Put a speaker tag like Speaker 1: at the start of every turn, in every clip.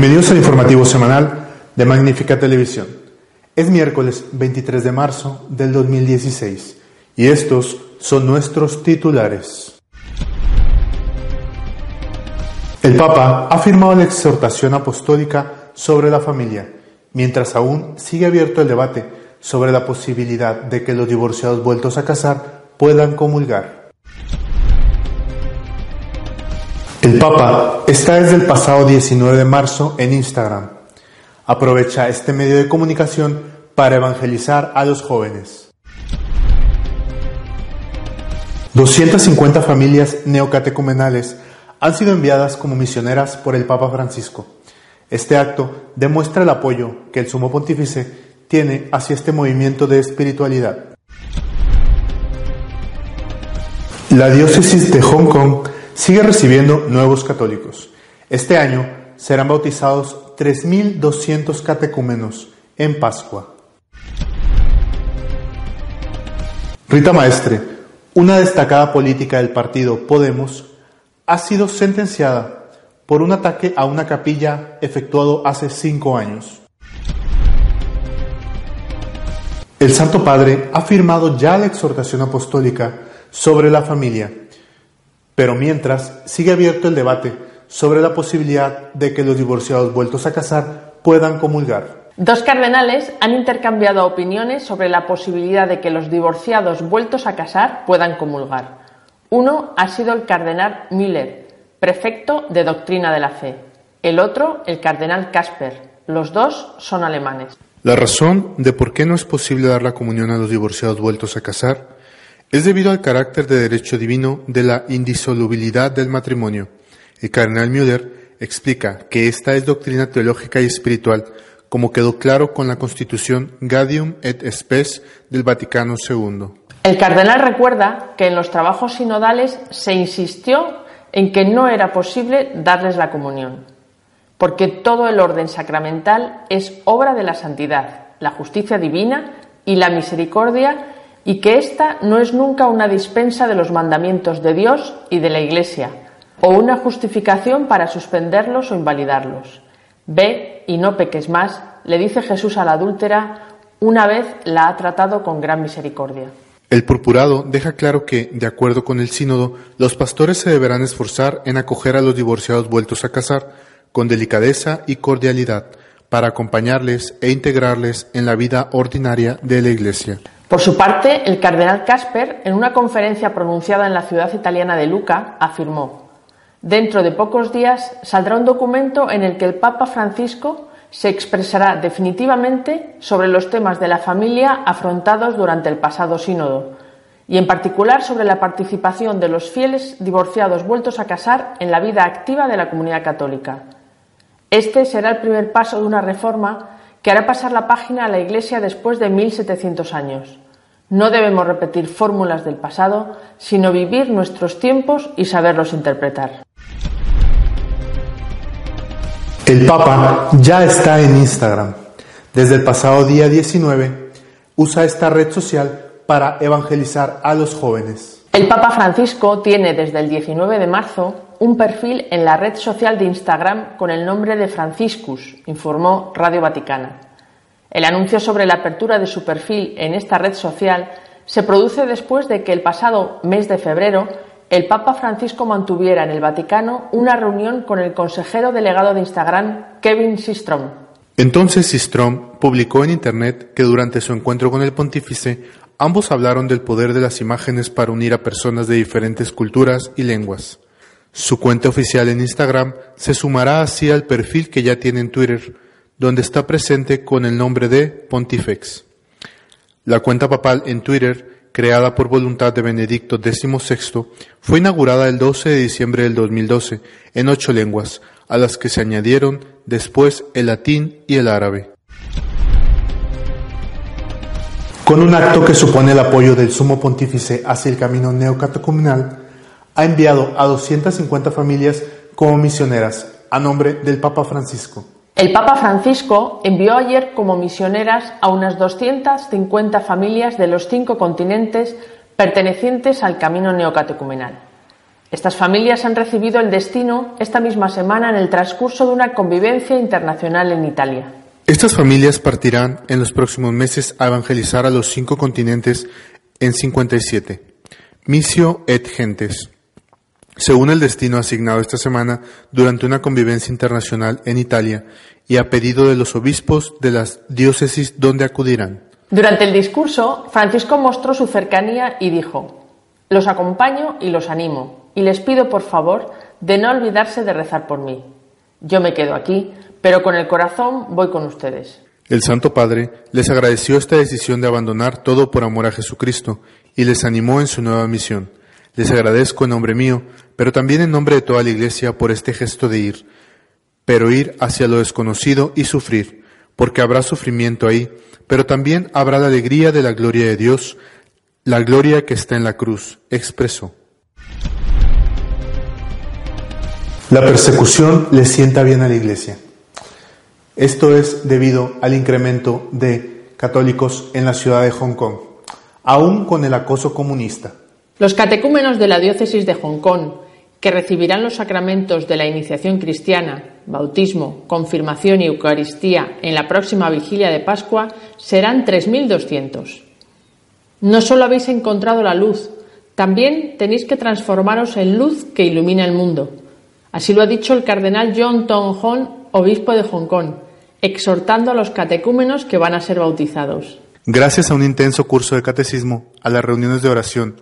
Speaker 1: Bienvenidos al informativo semanal de Magnífica Televisión. Es miércoles 23 de marzo del 2016 y estos son nuestros titulares. El Papa ha firmado la exhortación apostólica sobre la familia, mientras aún sigue abierto el debate sobre la posibilidad de que los divorciados vueltos a casar puedan comulgar. El Papa está desde el pasado 19 de marzo en Instagram. Aprovecha este medio de comunicación para evangelizar a los jóvenes. 250 familias neocatecumenales han sido enviadas como misioneras por el Papa Francisco. Este acto demuestra el apoyo que el Sumo Pontífice tiene hacia este movimiento de espiritualidad. La diócesis de Hong Kong sigue recibiendo nuevos católicos. Este año serán bautizados 3.200 catecúmenos en Pascua. Rita Maestre, una destacada política del partido Podemos, ha sido sentenciada por un ataque a una capilla efectuado hace cinco años. El Santo Padre ha firmado ya la exhortación apostólica sobre la familia, pero mientras sigue abierto el debate sobre la posibilidad de que los divorciados vueltos a casar puedan comulgar.
Speaker 2: Dos cardenales han intercambiado opiniones sobre la posibilidad de que los divorciados vueltos a casar puedan comulgar. Uno ha sido el cardenal Müller, prefecto de doctrina de la fe. El otro, el cardenal Casper. Los dos son alemanes.
Speaker 1: La razón de por qué no es posible dar la comunión a los divorciados vueltos a casar es debido al carácter de derecho divino de la indisolubilidad del matrimonio. El cardenal Müller explica que esta es doctrina teológica y espiritual como quedó claro con la Constitución Gaudium et Spes del Vaticano II.
Speaker 2: El cardenal recuerda que en los trabajos sinodales se insistió en que no era posible darles la comunión, porque todo el orden sacramental es obra de la santidad, la justicia divina y la misericordia, y que ésta no es nunca una dispensa de los mandamientos de Dios y de la Iglesia, o una justificación para suspenderlos o invalidarlos. Ve y no peques más, le dice Jesús a la adúltera, una vez la ha tratado con gran misericordia.
Speaker 1: El purpurado deja claro que, de acuerdo con el sínodo, los pastores se deberán esforzar en acoger a los divorciados vueltos a casar con delicadeza y cordialidad para acompañarles e integrarles en la vida ordinaria de la Iglesia.
Speaker 2: Por su parte, el cardenal Casper, en una conferencia pronunciada en la ciudad italiana de Luca, afirmó Dentro de pocos días saldrá un documento en el que el Papa Francisco se expresará definitivamente sobre los temas de la familia afrontados durante el pasado sínodo y en particular sobre la participación de los fieles divorciados vueltos a casar en la vida activa de la comunidad católica. Este será el primer paso de una reforma que hará pasar la página a la Iglesia después de 1700 años. No debemos repetir fórmulas del pasado, sino vivir nuestros tiempos y saberlos interpretar.
Speaker 1: El Papa ya está en Instagram. Desde el pasado día 19 usa esta red social para evangelizar a los jóvenes.
Speaker 2: El Papa Francisco tiene desde el 19 de marzo un perfil en la red social de Instagram con el nombre de Franciscus, informó Radio Vaticana. El anuncio sobre la apertura de su perfil en esta red social se produce después de que el pasado mes de febrero el Papa Francisco mantuviera en el Vaticano una reunión con el consejero delegado de Instagram, Kevin Systrom.
Speaker 1: Entonces Systrom publicó en Internet que durante su encuentro con el pontífice ambos hablaron del poder de las imágenes para unir a personas de diferentes culturas y lenguas. Su cuenta oficial en Instagram se sumará así al perfil que ya tiene en Twitter, donde está presente con el nombre de Pontifex. La cuenta papal en Twitter creada por voluntad de Benedicto XVI, fue inaugurada el 12 de diciembre del 2012 en ocho lenguas, a las que se añadieron después el latín y el árabe. Con un acto que supone el apoyo del sumo pontífice hacia el camino neocatecumenal, ha enviado a 250 familias como misioneras a nombre del Papa Francisco.
Speaker 2: El Papa Francisco envió ayer como misioneras a unas 250 familias de los cinco continentes pertenecientes al camino neocatecumenal. Estas familias han recibido el destino esta misma semana en el transcurso de una convivencia internacional en Italia.
Speaker 1: Estas familias partirán en los próximos meses a evangelizar a los cinco continentes en 57. Misio et Gentes. Según el destino asignado esta semana durante una convivencia internacional en Italia y a pedido de los obispos de las diócesis donde acudirán.
Speaker 2: Durante el discurso, Francisco mostró su cercanía y dijo, Los acompaño y los animo, y les pido por favor de no olvidarse de rezar por mí. Yo me quedo aquí, pero con el corazón voy con ustedes.
Speaker 1: El Santo Padre les agradeció esta decisión de abandonar todo por amor a Jesucristo y les animó en su nueva misión. Les agradezco en nombre mío, pero también en nombre de toda la Iglesia por este gesto de ir, pero ir hacia lo desconocido y sufrir, porque habrá sufrimiento ahí, pero también habrá la alegría de la gloria de Dios, la gloria que está en la cruz, expresó. La persecución le sienta bien a la Iglesia. Esto es debido al incremento de católicos en la ciudad de Hong Kong, aún con el acoso comunista.
Speaker 2: Los catecúmenos de la diócesis de Hong Kong, que recibirán los sacramentos de la iniciación cristiana, bautismo, confirmación y Eucaristía en la próxima vigilia de Pascua serán 3.200. No solo habéis encontrado la luz, también tenéis que transformaros en luz que ilumina el mundo. Así lo ha dicho el cardenal John Tong Hon, obispo de Hong Kong, exhortando a los catecúmenos que van a ser bautizados.
Speaker 1: Gracias a un intenso curso de catecismo, a las reuniones de oración,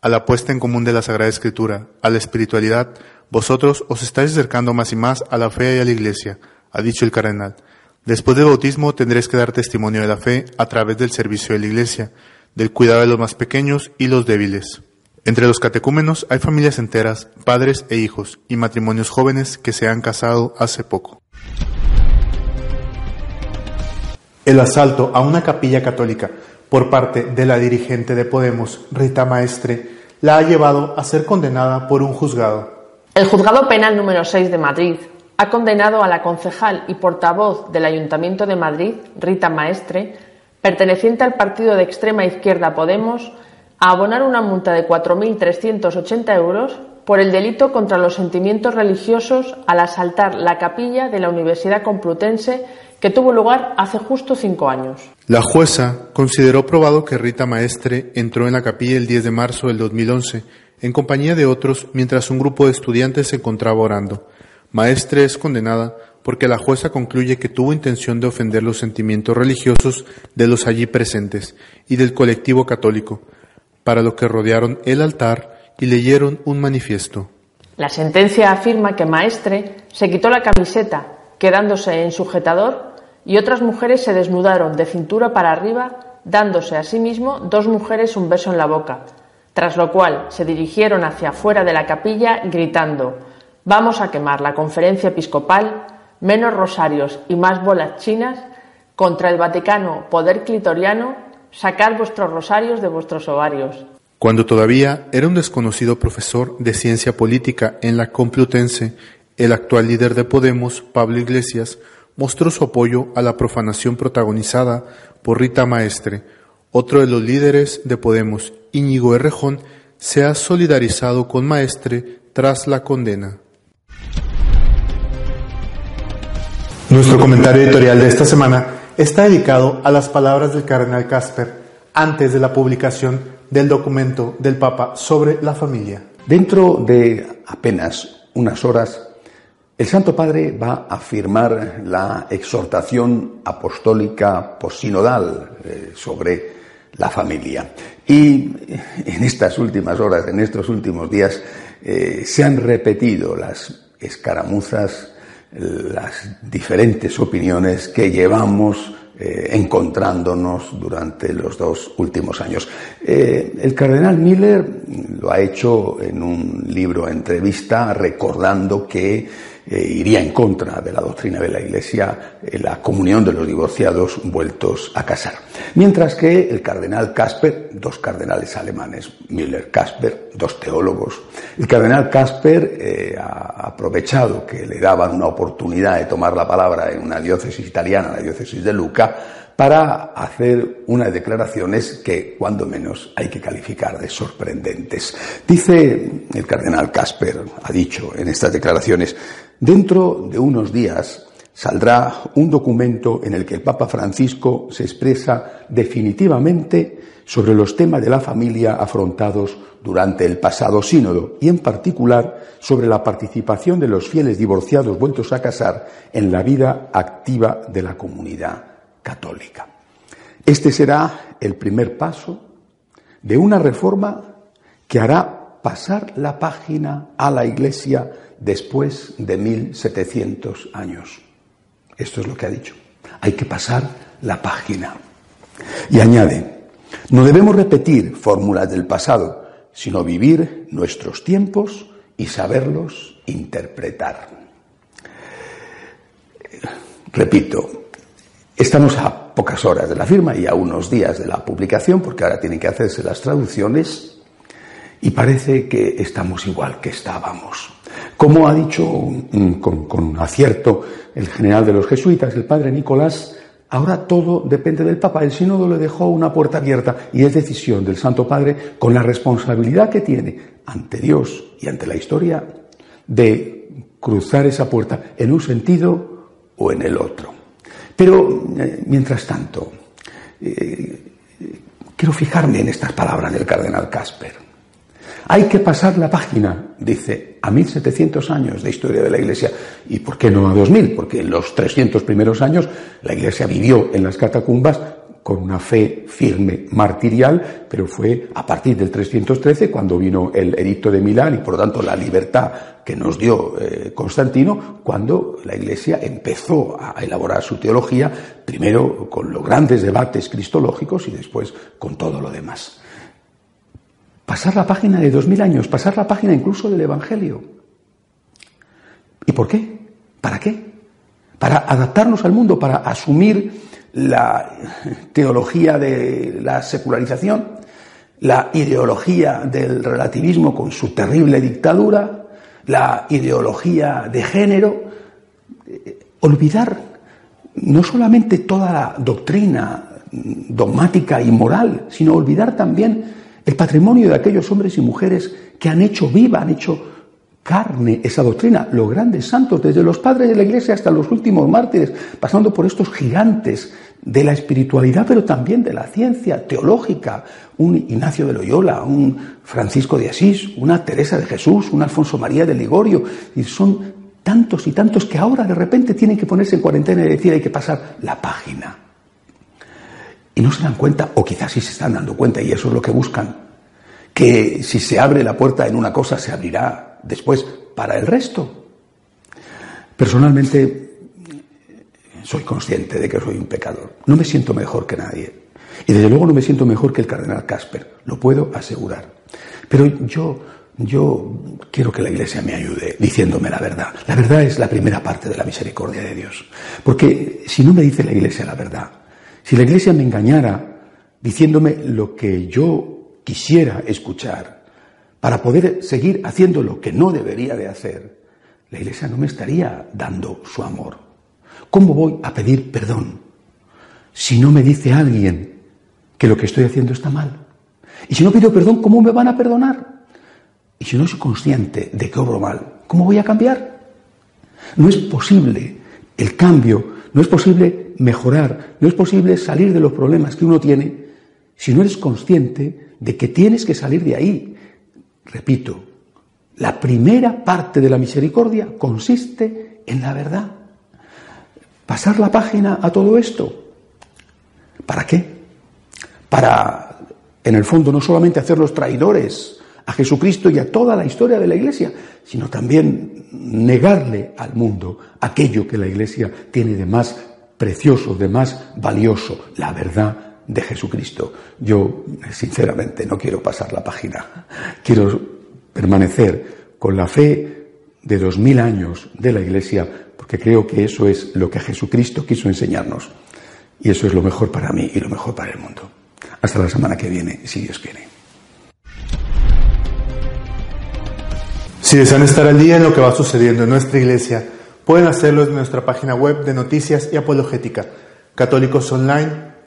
Speaker 1: a la puesta en común de la Sagrada Escritura, a la espiritualidad, vosotros os estáis acercando más y más a la fe y a la Iglesia, ha dicho el cardenal. Después del bautismo tendréis que dar testimonio de la fe a través del servicio de la Iglesia, del cuidado de los más pequeños y los débiles. Entre los catecúmenos hay familias enteras, padres e hijos, y matrimonios jóvenes que se han casado hace poco. El asalto a una capilla católica por parte de la dirigente de Podemos, Rita Maestre, la ha llevado a ser condenada por un juzgado.
Speaker 2: El juzgado penal número 6 de Madrid ha condenado a la concejal y portavoz del Ayuntamiento de Madrid, Rita Maestre, perteneciente al partido de extrema izquierda Podemos, a abonar una multa de 4.380 euros por el delito contra los sentimientos religiosos al asaltar la capilla de la Universidad Complutense que tuvo lugar hace justo cinco años.
Speaker 1: La jueza consideró probado que Rita Maestre entró en la capilla el 10 de marzo del 2011 en compañía de otros mientras un grupo de estudiantes se encontraba orando. Maestre es condenada porque la jueza concluye que tuvo intención de ofender los sentimientos religiosos de los allí presentes y del colectivo católico, para lo que rodearon el altar y leyeron un manifiesto.
Speaker 2: La sentencia afirma que Maestre se quitó la camiseta, quedándose en sujetador, y otras mujeres se desnudaron de cintura para arriba, dándose a sí mismo dos mujeres un beso en la boca, tras lo cual se dirigieron hacia afuera de la capilla gritando Vamos a quemar la conferencia episcopal, menos rosarios y más bolas chinas, contra el Vaticano poder clitoriano sacar vuestros rosarios de vuestros ovarios.
Speaker 1: Cuando todavía era un desconocido profesor de ciencia política en la Complutense, el actual líder de Podemos, Pablo Iglesias, mostró su apoyo a la profanación protagonizada por Rita Maestre. Otro de los líderes de Podemos, Íñigo Errejón, se ha solidarizado con Maestre tras la condena. Nuestro comentario editorial de esta semana está dedicado a las palabras del cardenal Casper antes de la publicación del documento del Papa sobre la familia.
Speaker 3: Dentro de apenas unas horas, el Santo Padre va a firmar la exhortación apostólica posinodal eh, sobre la familia. Y en estas últimas horas, en estos últimos días, eh, se han repetido las escaramuzas las diferentes opiniones que llevamos eh, encontrándonos durante los dos últimos años. El cardenal Miller lo ha hecho en un libro entrevista recordando que eh, iría en contra de la doctrina de la Iglesia la comunión de los divorciados vueltos a casar. Mientras que el cardenal Casper, dos cardenales alemanes, Miller, Casper, dos teólogos, el cardenal Casper eh, ha aprovechado que le daban una oportunidad de tomar la palabra en una diócesis italiana, la diócesis de Luca, para hacer unas declaraciones que, cuando menos, hay que calificar de sorprendentes. Dice el cardenal Casper, ha dicho en estas declaraciones, dentro de unos días saldrá un documento en el que el Papa Francisco se expresa definitivamente sobre los temas de la familia afrontados durante el pasado sínodo y en particular sobre la participación de los fieles divorciados vueltos a casar en la vida activa de la comunidad católica. Este será el primer paso de una reforma que hará pasar la página a la Iglesia después de 1700 años. Esto es lo que ha dicho. Hay que pasar la página. Y añade, no debemos repetir fórmulas del pasado, sino vivir nuestros tiempos y saberlos interpretar. Repito, estamos a pocas horas de la firma y a unos días de la publicación, porque ahora tienen que hacerse las traducciones, y parece que estamos igual que estábamos. Como ha dicho mm, con, acierto el general de los jesuitas, el padre Nicolás, ahora todo depende del Papa. El sínodo le dejó una puerta abierta y es decisión del Santo Padre, con la responsabilidad que tiene ante Dios y ante la historia, de cruzar esa puerta en un sentido o en el otro. Pero, eh, mientras tanto, eh, quiero fijarme en estas palabras del cardenal Casper. Hay que pasar la página, dice, a 1700 años de historia de la Iglesia. ¿Y por qué no a 2000? Porque en los 300 primeros años la Iglesia vivió en las catacumbas con una fe firme martirial, pero fue a partir del 313 cuando vino el edicto de Milán y por lo tanto la libertad que nos dio eh, Constantino, cuando la Iglesia empezó a elaborar su teología, primero con los grandes debates cristológicos y después con todo lo demás. Pasar la página de dos mil años, pasar la página incluso del Evangelio. ¿Y por qué? ¿Para qué? Para adaptarnos al mundo, para asumir la teología de la secularización, la ideología del relativismo con su terrible dictadura, la ideología de género, eh, olvidar no solamente toda la doctrina dogmática y moral, sino olvidar también el patrimonio de aquellos hombres y mujeres que han hecho viva, han hecho carne esa doctrina, los grandes santos, desde los padres de la Iglesia hasta los últimos mártires, pasando por estos gigantes de la espiritualidad, pero también de la ciencia teológica, un Ignacio de Loyola, un Francisco de Asís, una Teresa de Jesús, un Alfonso María de Ligorio, y son tantos y tantos que ahora de repente tienen que ponerse en cuarentena y decir hay que pasar la página. Y no se dan cuenta, o quizás sí se están dando cuenta, y eso es lo que buscan, que si se abre la puerta en una cosa, se abrirá después para el resto. Personalmente, soy consciente de que soy un pecador. No me siento mejor que nadie. Y desde luego no me siento mejor que el cardenal Casper, lo puedo asegurar. Pero yo, yo quiero que la Iglesia me ayude diciéndome la verdad. La verdad es la primera parte de la misericordia de Dios. Porque si no me dice la Iglesia la verdad, si la Iglesia me engañara diciéndome lo que yo quisiera escuchar para poder seguir haciendo lo que no debería de hacer, la Iglesia no me estaría dando su amor. ¿Cómo voy a pedir perdón si no me dice alguien que lo que estoy haciendo está mal? Y si no pido perdón, ¿cómo me van a perdonar? Y si no soy consciente de que obro mal, ¿cómo voy a cambiar? No es posible el cambio, no es posible mejorar, no es posible salir de los problemas que uno tiene si no eres consciente de que tienes que salir de ahí. Repito, la primera parte de la misericordia consiste en la verdad. Pasar la página a todo esto. ¿Para qué? Para, en el fondo, no solamente hacerlos traidores a Jesucristo y a toda la historia de la Iglesia, sino también negarle al mundo aquello que la Iglesia tiene de más precioso, de más valioso, la verdad de Jesucristo. Yo, sinceramente, no quiero pasar la página. Quiero permanecer con la fe de dos mil años de la Iglesia, porque creo que eso es lo que Jesucristo quiso enseñarnos. Y eso es lo mejor para mí y lo mejor para el mundo. Hasta la semana que viene, si Dios quiere.
Speaker 1: Si desean estar al día en lo que va sucediendo en nuestra iglesia, Pueden hacerlo en nuestra página web de noticias y apologética católicosonline.org.